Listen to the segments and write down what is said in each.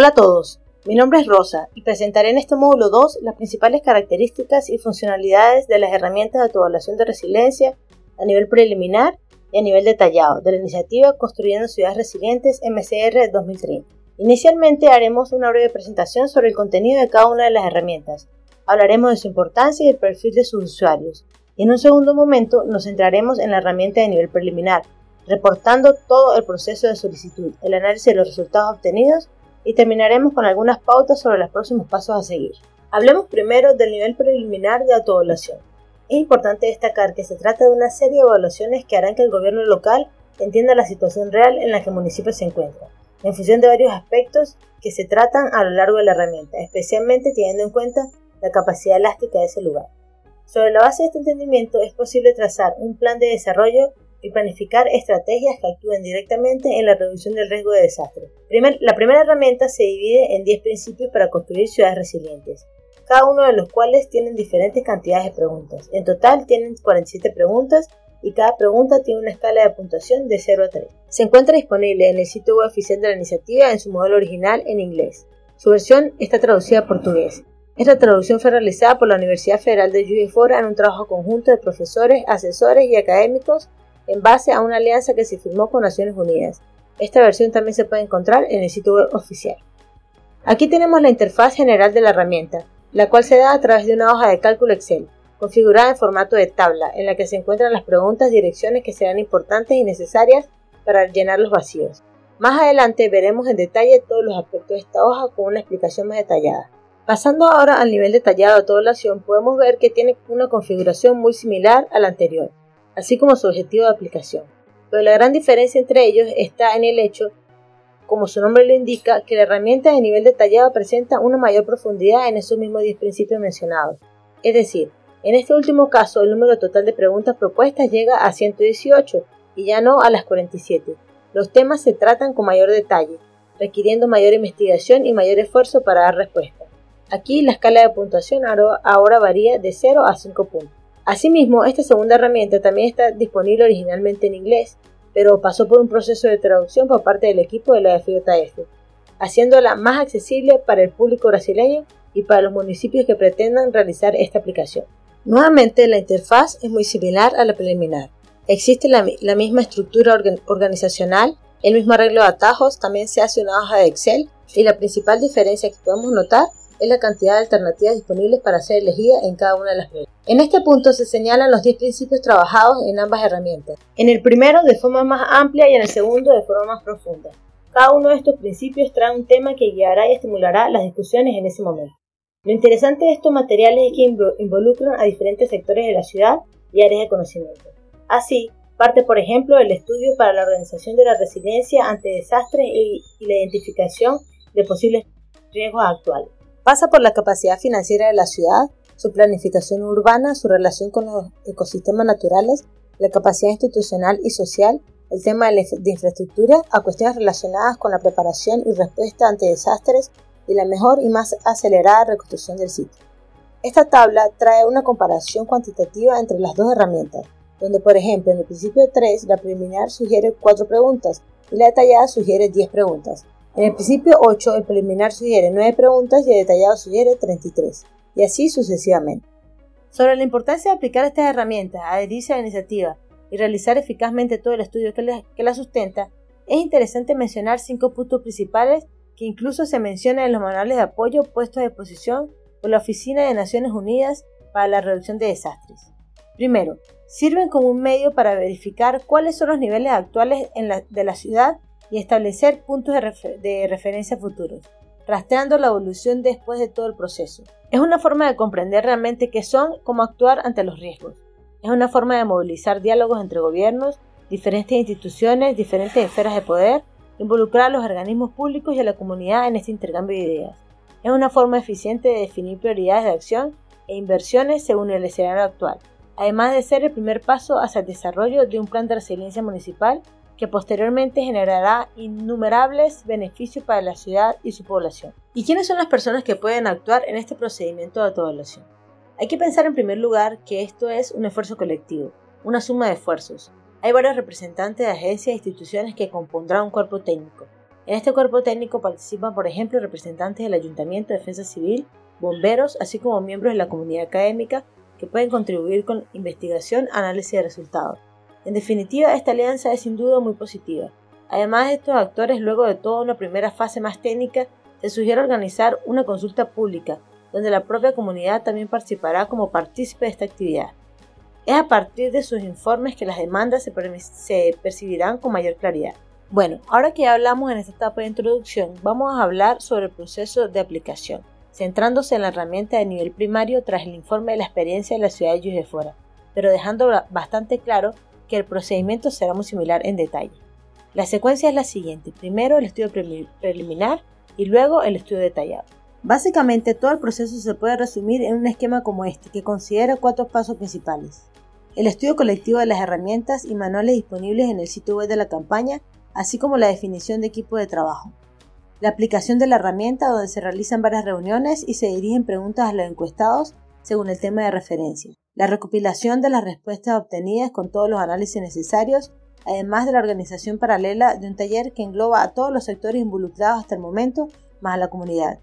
Hola a todos, mi nombre es Rosa y presentaré en este módulo 2 las principales características y funcionalidades de las herramientas de autoevaluación de resiliencia a nivel preliminar y a nivel detallado de la iniciativa Construyendo Ciudades Resilientes MCR 2030. Inicialmente haremos una breve presentación sobre el contenido de cada una de las herramientas. Hablaremos de su importancia y el perfil de sus usuarios. Y en un segundo momento nos centraremos en la herramienta de nivel preliminar, reportando todo el proceso de solicitud, el análisis de los resultados obtenidos y terminaremos con algunas pautas sobre los próximos pasos a seguir. Hablemos primero del nivel preliminar de autoevaluación. Es importante destacar que se trata de una serie de evaluaciones que harán que el gobierno local entienda la situación real en la que el municipio se encuentra, en función de varios aspectos que se tratan a lo largo de la herramienta, especialmente teniendo en cuenta la capacidad elástica de ese lugar. Sobre la base de este entendimiento es posible trazar un plan de desarrollo y planificar estrategias que actúen directamente en la reducción del riesgo de desastre. la primera herramienta se divide en 10 principios para construir ciudades resilientes, cada uno de los cuales tienen diferentes cantidades de preguntas. En total tienen 47 preguntas y cada pregunta tiene una escala de puntuación de 0 a 3. Se encuentra disponible en el sitio web oficial de la iniciativa en su modelo original en inglés. Su versión está traducida a portugués. Esta traducción fue realizada por la Universidad Federal de Juiz Fora en un trabajo conjunto de profesores, asesores y académicos en base a una alianza que se firmó con Naciones Unidas. Esta versión también se puede encontrar en el sitio web oficial. Aquí tenemos la interfaz general de la herramienta, la cual se da a través de una hoja de cálculo Excel, configurada en formato de tabla, en la que se encuentran las preguntas y direcciones que serán importantes y necesarias para llenar los vacíos. Más adelante veremos en detalle todos los aspectos de esta hoja con una explicación más detallada. Pasando ahora al nivel detallado de toda la acción, podemos ver que tiene una configuración muy similar a la anterior así como su objetivo de aplicación. Pero la gran diferencia entre ellos está en el hecho, como su nombre lo indica, que la herramienta de nivel detallado presenta una mayor profundidad en esos mismos 10 principios mencionados. Es decir, en este último caso el número total de preguntas propuestas llega a 118 y ya no a las 47. Los temas se tratan con mayor detalle, requiriendo mayor investigación y mayor esfuerzo para dar respuesta. Aquí la escala de puntuación ahora varía de 0 a 5 puntos. Asimismo, esta segunda herramienta también está disponible originalmente en inglés, pero pasó por un proceso de traducción por parte del equipo de la FJF, haciéndola más accesible para el público brasileño y para los municipios que pretendan realizar esta aplicación. Nuevamente, la interfaz es muy similar a la preliminar. Existe la, misma estructura organizacional, el mismo arreglo de atajos, también se hace una hoja de Excel y la principal diferencia que podemos notar es la cantidad de alternativas disponibles para ser elegida en cada una de las redes. En este punto se señalan los 10 principios trabajados en ambas herramientas. En el primero de forma más amplia y en el segundo de forma más profunda. Cada uno de estos principios trae un tema que guiará y estimulará las discusiones en ese momento. Lo interesante de estos materiales es que involucran a diferentes sectores de la ciudad y áreas de conocimiento. Así, parte por ejemplo del estudio para la organización de la resiliencia ante desastres y la identificación de posibles riesgos actuales. Pasa por la capacidad financiera de la ciudad, su planificación urbana, su relación con los ecosistemas naturales, la capacidad institucional y social, el tema de, infraestructura, a cuestiones relacionadas con la preparación y respuesta ante desastres y la mejor y más acelerada reconstrucción del sitio. Esta tabla trae una comparación cuantitativa entre las dos herramientas, donde por ejemplo en el principio 3 la preliminar sugiere 4 preguntas y la detallada sugiere 10 preguntas, en el principio 8, el preliminar sugiere 9 preguntas y el detallado sugiere 33, y así sucesivamente. Sobre la importancia de aplicar estas herramientas, adherirse a la iniciativa y realizar eficazmente todo el estudio que, que la sustenta, es interesante mencionar cinco puntos principales que incluso se mencionan en los manuales de apoyo puestos a disposición por la Oficina de Naciones Unidas para la Reducción de Desastres. Primero, sirven como un medio para verificar cuáles son los niveles actuales de la ciudad y establecer puntos de, referencia futuros, rastreando la evolución después de todo el proceso. Es una forma de comprender realmente qué son, cómo actuar ante los riesgos. Es una forma de movilizar diálogos entre gobiernos, diferentes instituciones, diferentes esferas de poder, involucrar a los organismos públicos y a la comunidad en este intercambio de ideas. Es una forma eficiente de definir prioridades de acción e inversiones según el escenario actual, además de ser el primer paso hacia el desarrollo de un plan de resiliencia municipal que posteriormente generará innumerables beneficios para la ciudad y su población. ¿Y quiénes son las personas que pueden actuar en este procedimiento de autoevaluación? Hay que pensar en primer lugar que esto es un esfuerzo colectivo, una suma de esfuerzos. Hay varios representantes de agencias e instituciones que compondrán un cuerpo técnico. En este cuerpo técnico participan, por ejemplo, representantes del Ayuntamiento de Defensa Civil, bomberos, así como miembros de la comunidad académica que pueden contribuir con investigación, análisis de resultados. En definitiva, esta alianza es sin duda muy positiva. Además de estos actores, luego de toda una primera fase más técnica, se sugiere organizar una consulta pública, donde la propia comunidad también participará como partícipe de esta actividad. Es a partir de sus informes que las demandas se, percibirán con mayor claridad. Bueno, ahora que ya hablamos en esta etapa de introducción, vamos a hablar sobre el proceso de aplicación, centrándose en la herramienta de nivel primario tras el informe de la experiencia de la ciudad de Juiz de Fora, pero dejando bastante claro que el procedimiento será muy similar en detalle. La secuencia es la siguiente, primero el estudio preliminar y luego el estudio detallado. Básicamente todo el proceso se puede resumir en un esquema como este, que considera cuatro pasos principales. El estudio colectivo de las herramientas y manuales disponibles en el sitio web de la campaña así como la definición de equipo de trabajo. La aplicación de la herramienta donde se realizan varias reuniones y se dirigen preguntas a los encuestados según el tema de referencia. La recopilación de las respuestas obtenidas con todos los análisis necesarios, además de la organización paralela de un taller que engloba a todos los sectores involucrados hasta el momento, más a la comunidad.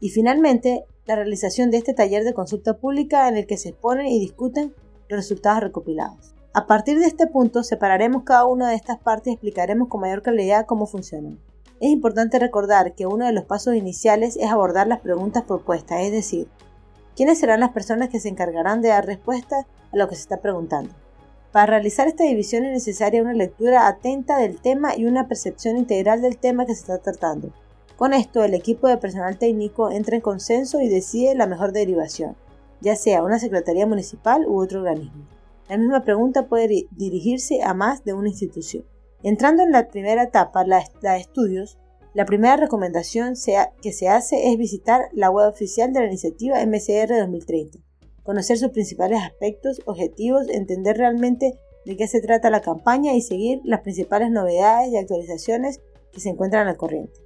Y finalmente, la realización de este taller de consulta pública en el que se exponen y discuten los resultados recopilados. A partir de este punto separaremos cada una de estas partes y explicaremos con mayor claridad cómo funcionan. Es importante recordar que uno de los pasos iniciales es abordar las preguntas propuestas, es decir, quiénes serán las personas que se encargarán de dar respuesta a lo que se está preguntando. Para realizar esta división es necesaria una lectura atenta del tema y una percepción integral del tema que se está tratando. Con esto, el equipo de personal técnico entra en consenso y decide la mejor derivación, ya sea una secretaría municipal u otro organismo. La misma pregunta puede dirigirse a más de una institución. Entrando en la primera etapa, la, de estudios, la primera recomendación que se hace es visitar la web oficial de la iniciativa MCR 2030, conocer sus principales aspectos, objetivos, entender realmente de qué se trata la campaña y seguir las principales novedades y actualizaciones que se encuentran al corriente.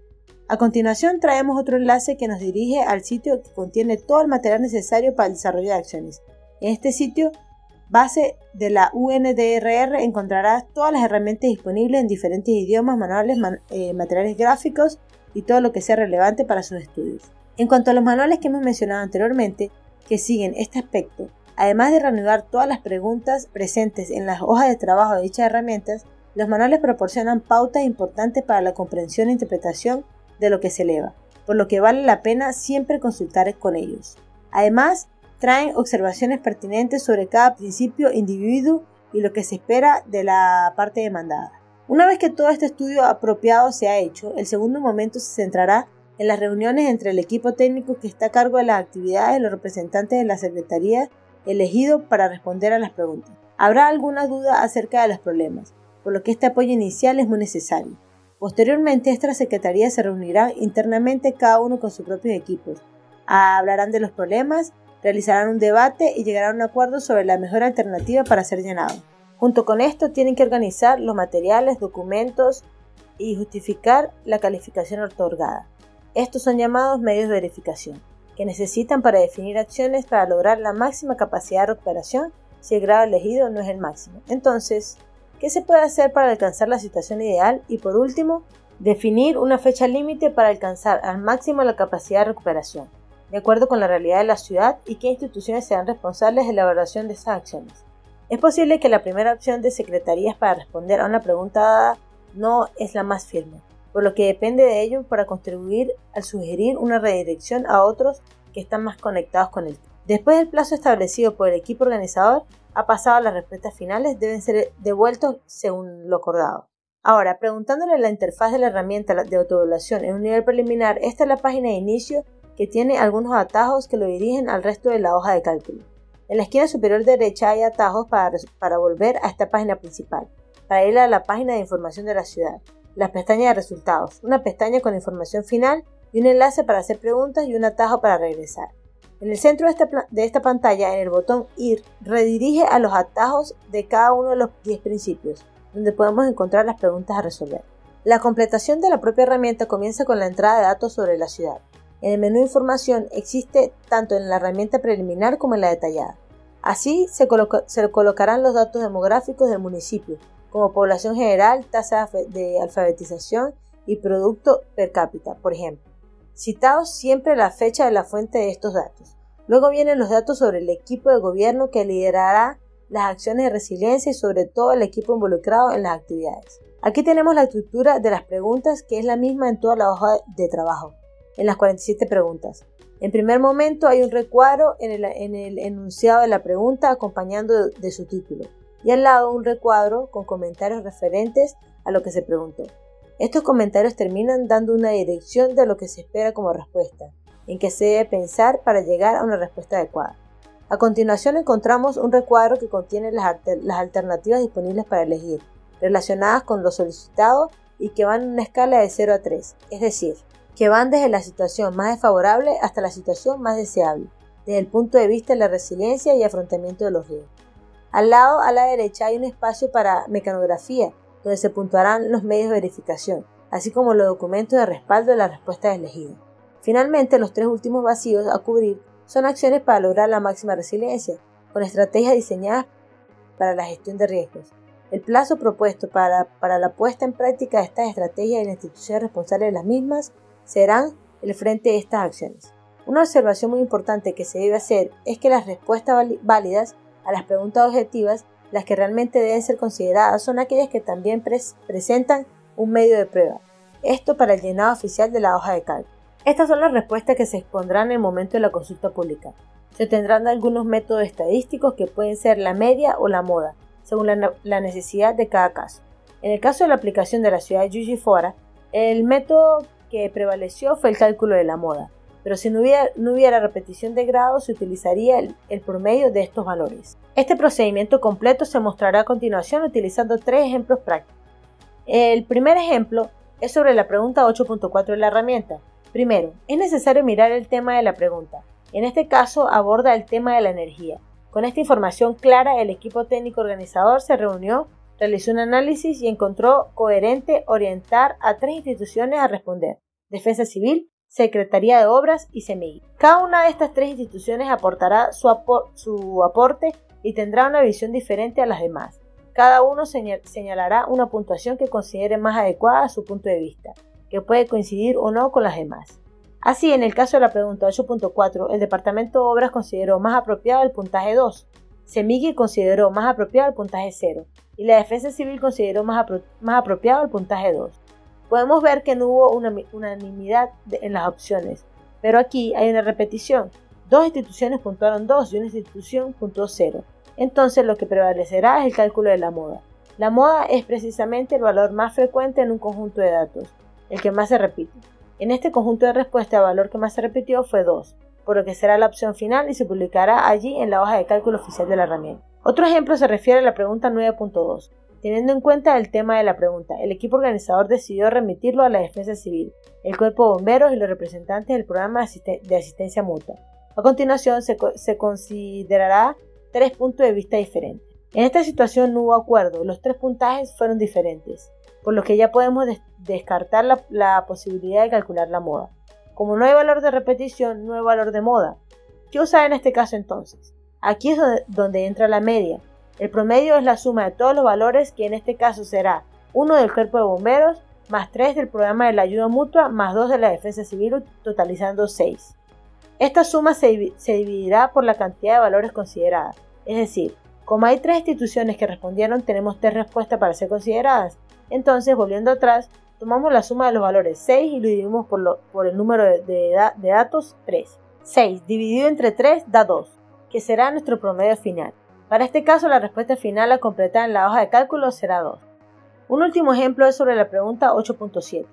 A continuación traemos otro enlace que nos dirige al sitio que contiene todo el material necesario para el desarrollo de acciones. En este sitio base de la UNDRR encontrarás todas las herramientas disponibles en diferentes idiomas, manuales, eh, materiales gráficos y todo lo que sea relevante para sus estudios. En cuanto a los manuales que hemos mencionado anteriormente, que siguen este aspecto, además de reanudar todas las preguntas presentes en las hojas de trabajo de dichas herramientas, los manuales proporcionan pautas importantes para la comprensión e interpretación de lo que se eleva, por lo que vale la pena siempre consultar con ellos. Además, traen observaciones pertinentes sobre cada principio, individuo y lo que se espera de la parte demandada. Una vez que todo este estudio apropiado se ha hecho, el segundo momento se centrará en las reuniones entre el equipo técnico que está a cargo de las actividades y los representantes de la Secretaría elegido para responder a las preguntas. Habrá alguna duda acerca de los problemas, por lo que este apoyo inicial es muy necesario. Posteriormente, estas secretarías se reunirán internamente cada uno con sus propios equipos. Hablarán de los problemas realizarán un debate y llegarán a un acuerdo sobre la mejor alternativa para ser llenado. Junto con esto tienen que organizar los materiales, documentos y justificar la calificación otorgada. Estos son llamados medios de verificación, que necesitan para definir acciones para lograr la máxima capacidad de recuperación si el grado elegido no es el máximo. Entonces, ¿qué se puede hacer para alcanzar la situación ideal? Y por último, definir una fecha límite para alcanzar al máximo la capacidad de recuperación de acuerdo con la realidad de la ciudad y qué instituciones serán responsables de la evaluación de esas acciones. Es posible que la primera opción de secretarías para responder a una pregunta dada no es la más firme, por lo que depende de ello para contribuir al sugerir una redirección a otros que están más conectados con el Después del plazo establecido por el equipo organizador, ha pasado las respuestas finales deben ser devueltos según lo acordado. Ahora, preguntándole a la interfaz de la herramienta de autoevaluación en un nivel preliminar, esta es la página de inicio que tiene algunos atajos que lo dirigen al resto de la hoja de cálculo. En la esquina superior derecha hay atajos para, volver a esta página principal, para ir a la página de información de la ciudad, la pestaña de resultados, una pestaña con información final y un enlace para hacer preguntas y un atajo para regresar. En el centro de esta, de esta pantalla, en el botón Ir, redirige a los atajos de cada uno de los 10 principios, donde podemos encontrar las preguntas a resolver. La completación de la propia herramienta comienza con la entrada de datos sobre la ciudad. En el menú Información existe tanto en la herramienta preliminar como en la detallada. Así se, colocarán los datos demográficos del municipio, como población general, tasa de alfabetización, y producto per cápita, por ejemplo. Citados siempre la fecha de la fuente de estos datos. Luego vienen los datos sobre el equipo de gobierno que liderará las acciones de resiliencia y sobre todo el equipo involucrado en las actividades. Aquí tenemos la estructura de las preguntas que es la misma en toda la hoja de trabajo, en las 47 preguntas. En primer momento hay un recuadro en el, enunciado de la pregunta acompañando de su título y al lado un recuadro con comentarios referentes a lo que se preguntó. Estos comentarios terminan dando una dirección de lo que se espera como respuesta, en que se debe pensar para llegar a una respuesta adecuada. A continuación encontramos un recuadro que contiene las, las alternativas disponibles para elegir, relacionadas con lo solicitado y que van en una escala de 0 a 3, es decir, que van desde la situación más desfavorable hasta la situación más deseable, desde el punto de vista de la resiliencia y afrontamiento de los riesgos. Al lado, a la derecha, hay un espacio para mecanografía, donde se puntuarán los medios de verificación, así como los documentos de respaldo de la respuesta elegida. Finalmente, los tres últimos vacíos a cubrir son acciones para lograr la máxima resiliencia, con estrategias diseñadas para la gestión de riesgos, el plazo propuesto para, la puesta en práctica de estas estrategias y la institución responsable de las mismas serán el frente de estas acciones. Una observación muy importante que se debe hacer es que las respuestas válidas a las preguntas objetivas, las que realmente deben ser consideradas, son aquellas que también presentan un medio de prueba. Esto para el llenado oficial de la hoja de cálculo. Estas son las respuestas que se expondrán en el momento de la consulta pública. Se tendrán algunos métodos estadísticos que pueden ser la media o la moda, según la, necesidad de cada caso. En el caso de la aplicación de la ciudad de Yuji Fora, el método que prevaleció fue el cálculo de la moda, pero si no hubiera, repetición de grados se utilizaría el, el, promedio de estos valores. Este procedimiento completo se mostrará a continuación utilizando tres ejemplos prácticos. El primer ejemplo es sobre la pregunta 8.4 de la herramienta. Primero, es necesario mirar el tema de la pregunta. En este caso aborda el tema de la energía. Con esta información clara, el equipo técnico organizador se reunió, realizó un análisis y encontró coherente orientar a tres instituciones a responder. Defensa Civil, Secretaría de Obras y CEMIG. Cada una de estas tres instituciones aportará su, aporte y tendrá una visión diferente a las demás. Cada uno señalará una puntuación que considere más adecuada a su punto de vista, que puede coincidir o no con las demás. Así, en el caso de la pregunta 8.4, el Departamento de Obras consideró más apropiado el puntaje 2, Semigui consideró más apropiado el puntaje 0 y la Defensa Civil consideró más, apropiado el puntaje 2. Podemos ver que no hubo una unanimidad en las opciones, pero aquí hay una repetición. Dos instituciones puntuaron 2 y una institución puntuó 0. Entonces lo que prevalecerá es el cálculo de la moda. La moda es precisamente el valor más frecuente en un conjunto de datos, el que más se repite. En este conjunto de respuesta el valor que más se repitió fue 2, por lo que será la opción final y se publicará allí en la hoja de cálculo oficial de la herramienta. Otro ejemplo se refiere a la pregunta 9.2. Teniendo en cuenta el tema de la pregunta, el equipo organizador decidió remitirlo a la Defensa Civil, el Cuerpo de Bomberos y los representantes del programa de asistencia mutua. A continuación se, considerará tres puntos de vista diferentes. En esta situación no hubo acuerdo, los tres puntajes fueron diferentes por lo que ya podemos descartar la, posibilidad de calcular la moda. Como no hay valor de repetición, no hay valor de moda. ¿Qué usar en este caso entonces? Aquí es donde, entra la media. El promedio es la suma de todos los valores que en este caso será 1 del cuerpo de bomberos más 3 del programa de la ayuda mutua más 2 de la defensa civil totalizando 6. Esta suma se, se dividirá por la cantidad de valores consideradas, es decir, como hay tres instituciones que respondieron, tenemos tres respuestas para ser consideradas. Entonces, volviendo atrás, tomamos la suma de los valores 6 y lo dividimos por, el número de, datos 3. 6 dividido entre 3 da 2, que será nuestro promedio final. Para este caso, la respuesta final a completar en la hoja de cálculo será 2. Un último ejemplo es sobre la pregunta 8.7.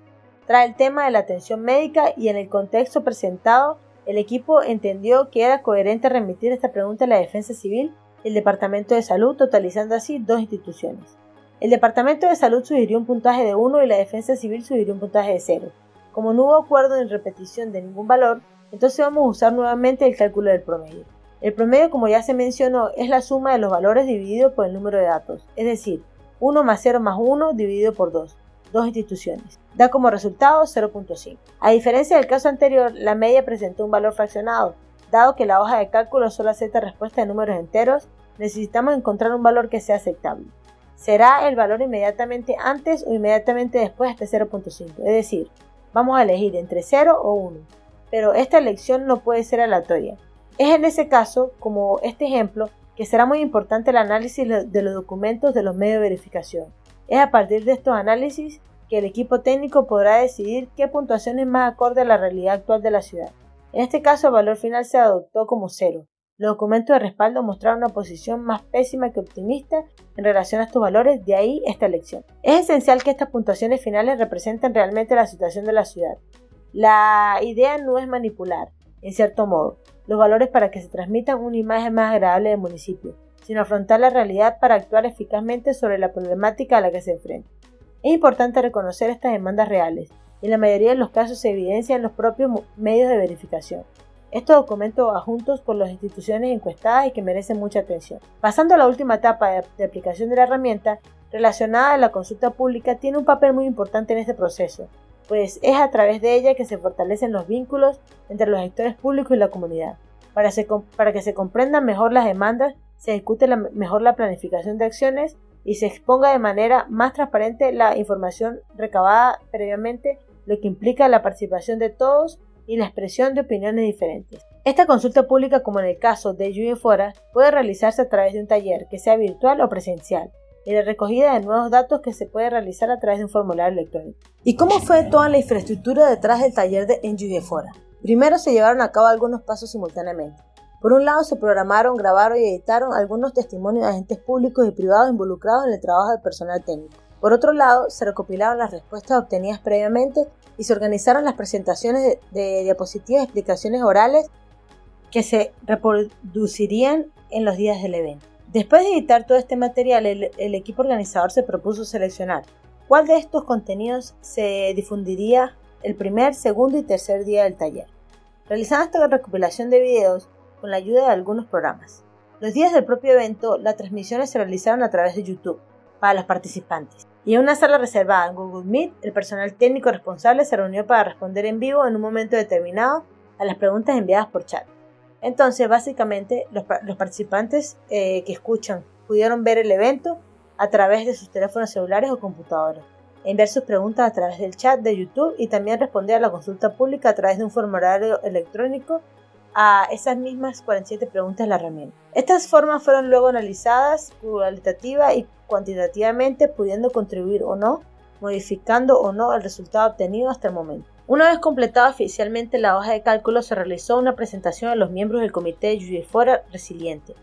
Trae el tema de la atención médica y en el contexto presentado, el equipo entendió que era coherente remitir esta pregunta a la defensa civil y el Departamento de Salud, totalizando así dos instituciones. El Departamento de Salud sugirió un puntaje de 1 y la Defensa Civil sugirió un puntaje de 0. Como no hubo acuerdo en repetición de ningún valor, entonces vamos a usar nuevamente el cálculo del promedio. El promedio, como ya se mencionó, es la suma de los valores dividido por el número de datos, es decir, 1 más 0 más 1 dividido por 2, dos instituciones. Da como resultado 0.5. A diferencia del caso anterior, la media presentó un valor fraccionado. Dado que la hoja de cálculo solo acepta respuesta de números enteros, necesitamos encontrar un valor que sea aceptable. Será el valor inmediatamente antes o inmediatamente después de 0.5. Es decir, vamos a elegir entre 0 o 1. Pero esta elección no puede ser aleatoria. Es en ese caso, como este ejemplo, que será muy importante el análisis de los documentos de los medios de verificación. Es a partir de estos análisis que el equipo técnico podrá decidir qué puntuación es más acorde a la realidad actual de la ciudad. En este caso, el valor final se adoptó como cero. Los documentos de respaldo mostraron una posición más pésima que optimista en relación a estos valores, de ahí esta elección. Es esencial que estas puntuaciones finales representen realmente la situación de la ciudad. La idea no es manipular, en cierto modo, los valores para que se transmitan una imagen más agradable del municipio, sino afrontar la realidad para actuar eficazmente sobre la problemática a la que se enfrenta. Es importante reconocer estas demandas reales, y en la mayoría de los casos se evidencian en los propios medios de verificación. Estos documentos adjuntos por las instituciones encuestadas y que merecen mucha atención. Pasando a la última etapa de, aplicación de la herramienta, relacionada a la consulta pública, tiene un papel muy importante en este proceso, pues es a través de ella que se fortalecen los vínculos entre los sectores públicos y la comunidad. Para, que se comprendan mejor las demandas, se ejecute mejor la planificación de acciones y se exponga de manera más transparente la información recabada previamente, lo que implica la participación de todos y la expresión de opiniones diferentes. Esta consulta pública, como en el caso de Lluvia Fora, puede realizarse a través de un taller, que sea virtual o presencial, y la recogida de nuevos datos que se puede realizar a través de un formulario electrónico. ¿Y cómo fue toda la infraestructura detrás del taller de en Fora? Primero se llevaron a cabo algunos pasos simultáneamente. Por un lado, se programaron, grabaron y editaron algunos testimonios de agentes públicos y privados involucrados en el trabajo del personal técnico. Por otro lado, se recopilaron las respuestas obtenidas previamente y se organizaron las presentaciones de, diapositivas y explicaciones orales que se reproducirían en los días del evento. Después de editar todo este material, el, equipo organizador se propuso seleccionar cuál de estos contenidos se difundiría el primer, segundo y tercer día del taller. Realizando esta recopilación de videos con la ayuda de algunos programas. Los días del propio evento, las transmisiones se realizaron a través de YouTube para los participantes. Y en una sala reservada en Google Meet, el personal técnico responsable se reunió para responder en vivo en un momento determinado a las preguntas enviadas por chat. Entonces, básicamente, los, participantes eh, que escuchan pudieron ver el evento a través de sus teléfonos celulares o computadoras, enviar sus preguntas a través del chat de YouTube y también responder a la consulta pública a través de un formulario electrónico a esas mismas 47 preguntas de la herramienta. Estas formas fueron luego analizadas cualitativa y cuantitativamente, pudiendo contribuir o no, modificando o no el resultado obtenido hasta el momento. Una vez completada oficialmente la hoja de cálculo, se realizó una presentación a los miembros del comité de Fora Resiliente,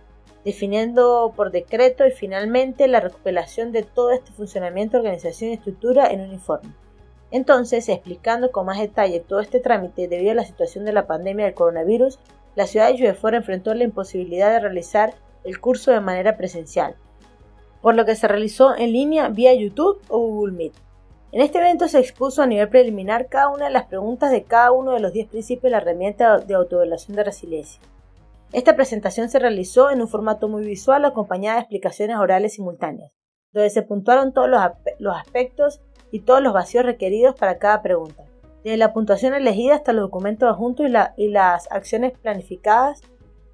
definiendo por decreto y finalmente la recopilación de todo este funcionamiento, organización y estructura en un informe. Entonces, explicando con más detalle todo este trámite debido a la situación de la pandemia del coronavirus, la ciudad de Fora enfrentó la imposibilidad de realizar el curso de manera presencial, por lo que se realizó en línea vía YouTube o Google Meet. En este evento se expuso a nivel preliminar cada una de las preguntas de cada uno de los 10 principios de la herramienta de autoevaluación de resiliencia. Esta presentación se realizó en un formato muy visual acompañada de explicaciones orales simultáneas, donde se puntuaron todos los, aspectos y todos los vacíos requeridos para cada pregunta, desde la puntuación elegida hasta los documentos adjuntos y, las acciones planificadas,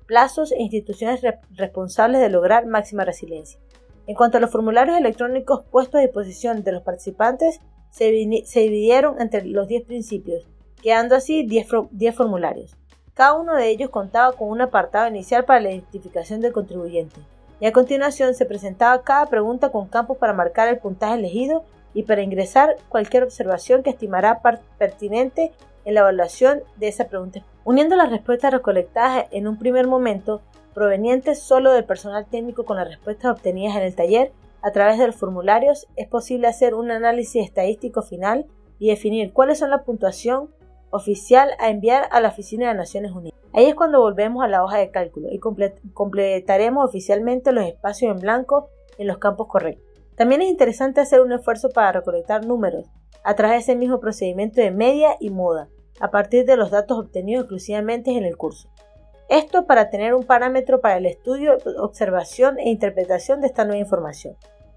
plazos e instituciones responsables de lograr máxima resiliencia. En cuanto a los formularios electrónicos puestos a disposición de los participantes, se, dividieron entre los 10 principios, quedando así 10, 10 formularios. Cada uno de ellos contaba con un apartado inicial para la identificación del contribuyente, y a continuación se presentaba cada pregunta con campos para marcar el puntaje elegido y para ingresar cualquier observación que estimará pertinente en la evaluación de esa pregunta. Uniendo las respuestas recolectadas en un primer momento, provenientes solo del personal técnico con las respuestas obtenidas en el taller, a través de los formularios es posible hacer un análisis estadístico final y definir cuáles son la puntuación oficial a enviar a la Oficina de Naciones Unidas. Ahí es cuando volvemos a la hoja de cálculo y completaremos oficialmente los espacios en blanco en los campos correctos. También es interesante hacer un esfuerzo para recolectar números a través de ese mismo procedimiento de media y moda, a partir de los datos obtenidos exclusivamente en el curso. Esto para tener un parámetro para el estudio, observación e interpretación de esta nueva información.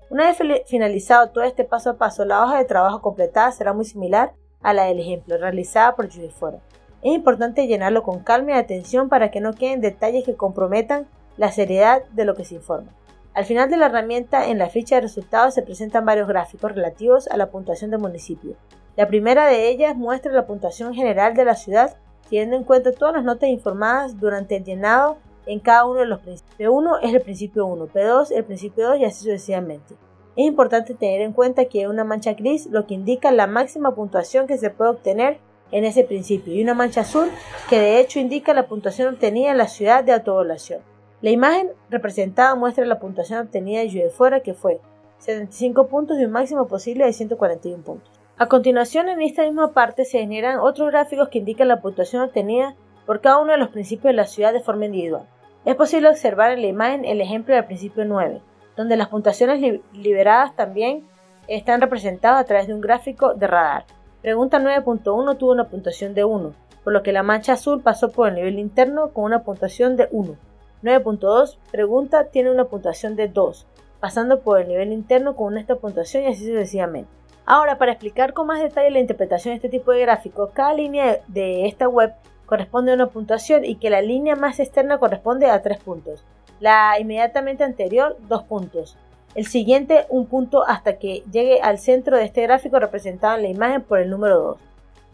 Una vez finalizado todo este paso a paso, la hoja de trabajo completada será muy similar a la del ejemplo realizada por Fora. Es importante llenarlo con calma y atención para que no queden detalles que comprometan la seriedad de lo que se informa. Al final de la herramienta, en la ficha de resultados se presentan varios gráficos relativos a la puntuación del municipio. La primera de ellas muestra la puntuación general de la ciudad, teniendo en cuenta todas las notas informadas durante el llenado en cada uno de los principios. P1 es el principio 1, P2 el principio 2 y así sucesivamente. Es importante tener en cuenta que una mancha gris lo que indica la máxima puntuación que se puede obtener en ese principio y una mancha azul que de hecho indica la puntuación obtenida en la ciudad de autoevaluación. La imagen representada muestra la puntuación obtenida de fuera que fue 75 puntos y un máximo posible de 141 puntos. A continuación, en esta misma parte se generan otros gráficos que indican la puntuación obtenida por cada uno de los principios de la ciudad de forma individual. Es posible observar en la imagen el ejemplo del principio 9, donde las puntuaciones liberadas también están representadas a través de un gráfico de radar. Pregunta 9.1 tuvo una puntuación de 1, por lo que la mancha azul pasó por el nivel interno con una puntuación de 1. 9.2 pregunta tiene una puntuación de 2, pasando por el nivel interno con esta puntuación y así sucesivamente. Ahora, para explicar con más detalle la interpretación de este tipo de gráficos, cada línea de esta web corresponde a una puntuación y que la línea más externa corresponde a 3 puntos. La inmediatamente anterior, 2 puntos. El siguiente, un punto hasta que llegue al centro de este gráfico representado en la imagen por el número 2,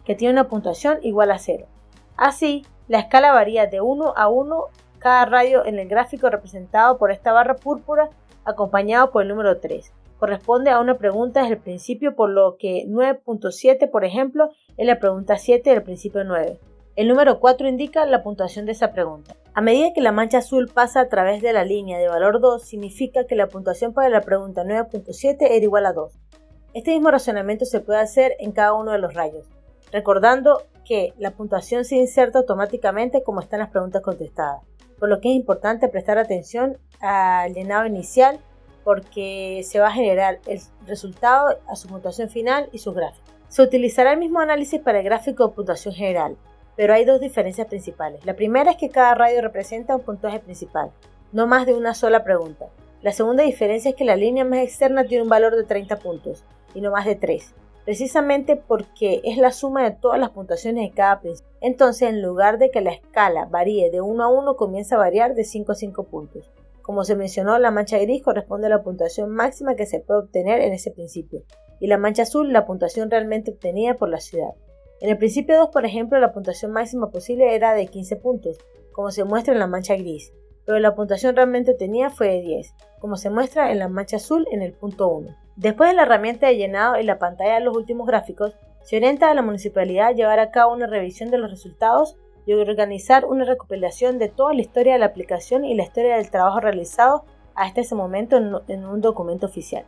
que tiene una puntuación igual a 0. Así, la escala varía de 1 a 1 cada radio en el gráfico representado por esta barra púrpura acompañado por el número 3. Corresponde a una pregunta desde el principio, por lo que 9.7, por ejemplo, es la pregunta 7 del principio 9. El número 4 indica la puntuación de esa pregunta. A medida que la mancha azul pasa a través de la línea de valor 2, significa que la puntuación para la pregunta 9.7 era igual a 2. Este mismo razonamiento se puede hacer en cada uno de los rayos, recordando que la puntuación se inserta automáticamente como están las preguntas contestadas por lo que es importante prestar atención al llenado inicial porque se va a generar el resultado a su puntuación final y sus gráficos. Se utilizará el mismo análisis para el gráfico de puntuación general, pero hay dos diferencias principales. La primera es que cada radio representa un puntaje principal, no más de una sola pregunta. La segunda diferencia es que la línea más externa tiene un valor de 30 puntos y no más de 3 precisamente porque es la suma de todas las puntuaciones de cada principio. Entonces, en lugar de que la escala varíe de 1 a 1, comienza a variar de 5 a 5 puntos. Como se mencionó, la mancha gris corresponde a la puntuación máxima que se puede obtener en ese principio, y la mancha azul la puntuación realmente obtenida por la ciudad. En el principio 2, por ejemplo, la puntuación máxima posible era de 15 puntos, como se muestra en la mancha gris, pero la puntuación realmente obtenida fue de 10, como se muestra en la mancha azul en el punto 1. Después de la herramienta de llenado y la pantalla de los últimos gráficos, se orienta a la municipalidad a llevar a cabo una revisión de los resultados y organizar una recopilación de toda la historia de la aplicación y la historia del trabajo realizado hasta ese momento en un documento oficial.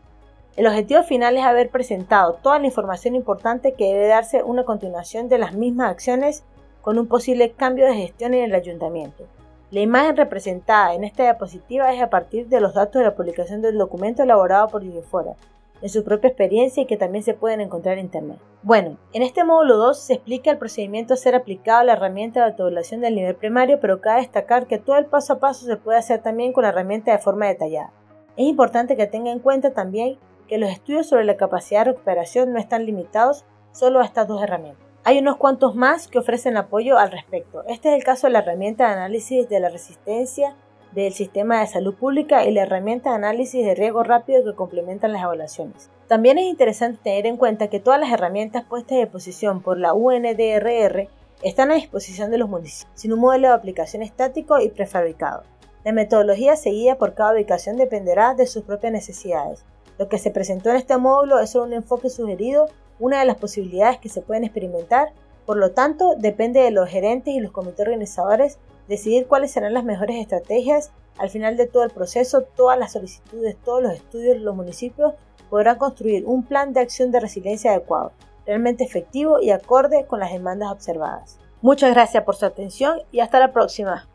El objetivo final es haber presentado toda la información importante que debe darse una continuación de las mismas acciones con un posible cambio de gestión en el ayuntamiento. La imagen representada en esta diapositiva es a partir de los datos de la publicación del documento elaborado por Unifuera, en su propia experiencia y que también se pueden encontrar en Internet. Bueno, en este módulo 2 se explica el procedimiento a ser aplicado a la herramienta de autoevaluación del nivel primario, pero cabe destacar que todo el paso a paso se puede hacer también con la herramienta de forma detallada. Es importante que tenga en cuenta también que los estudios sobre la capacidad de recuperación no están limitados solo a estas dos herramientas. Hay unos cuantos más que ofrecen apoyo al respecto. Este es el caso de la herramienta de análisis de la resistencia del sistema de salud pública y la herramienta de análisis de riesgo rápido que complementan las evaluaciones. También es interesante tener en cuenta que todas las herramientas puestas a disposición por la UNDRR están a disposición de los municipios, sin un modelo de aplicación estático y prefabricado. La metodología seguida por cada ubicación dependerá de sus propias necesidades. Lo que se presentó en este módulo es un enfoque sugerido, una de las posibilidades que se pueden experimentar, por lo tanto depende de los gerentes y los comités organizadores decidir cuáles serán las mejores estrategias. Al final de todo el proceso, todas las solicitudes, todos los estudios los municipios podrán construir un plan de acción de resiliencia adecuado, realmente efectivo y acorde con las demandas observadas. Muchas gracias por su atención y hasta la próxima.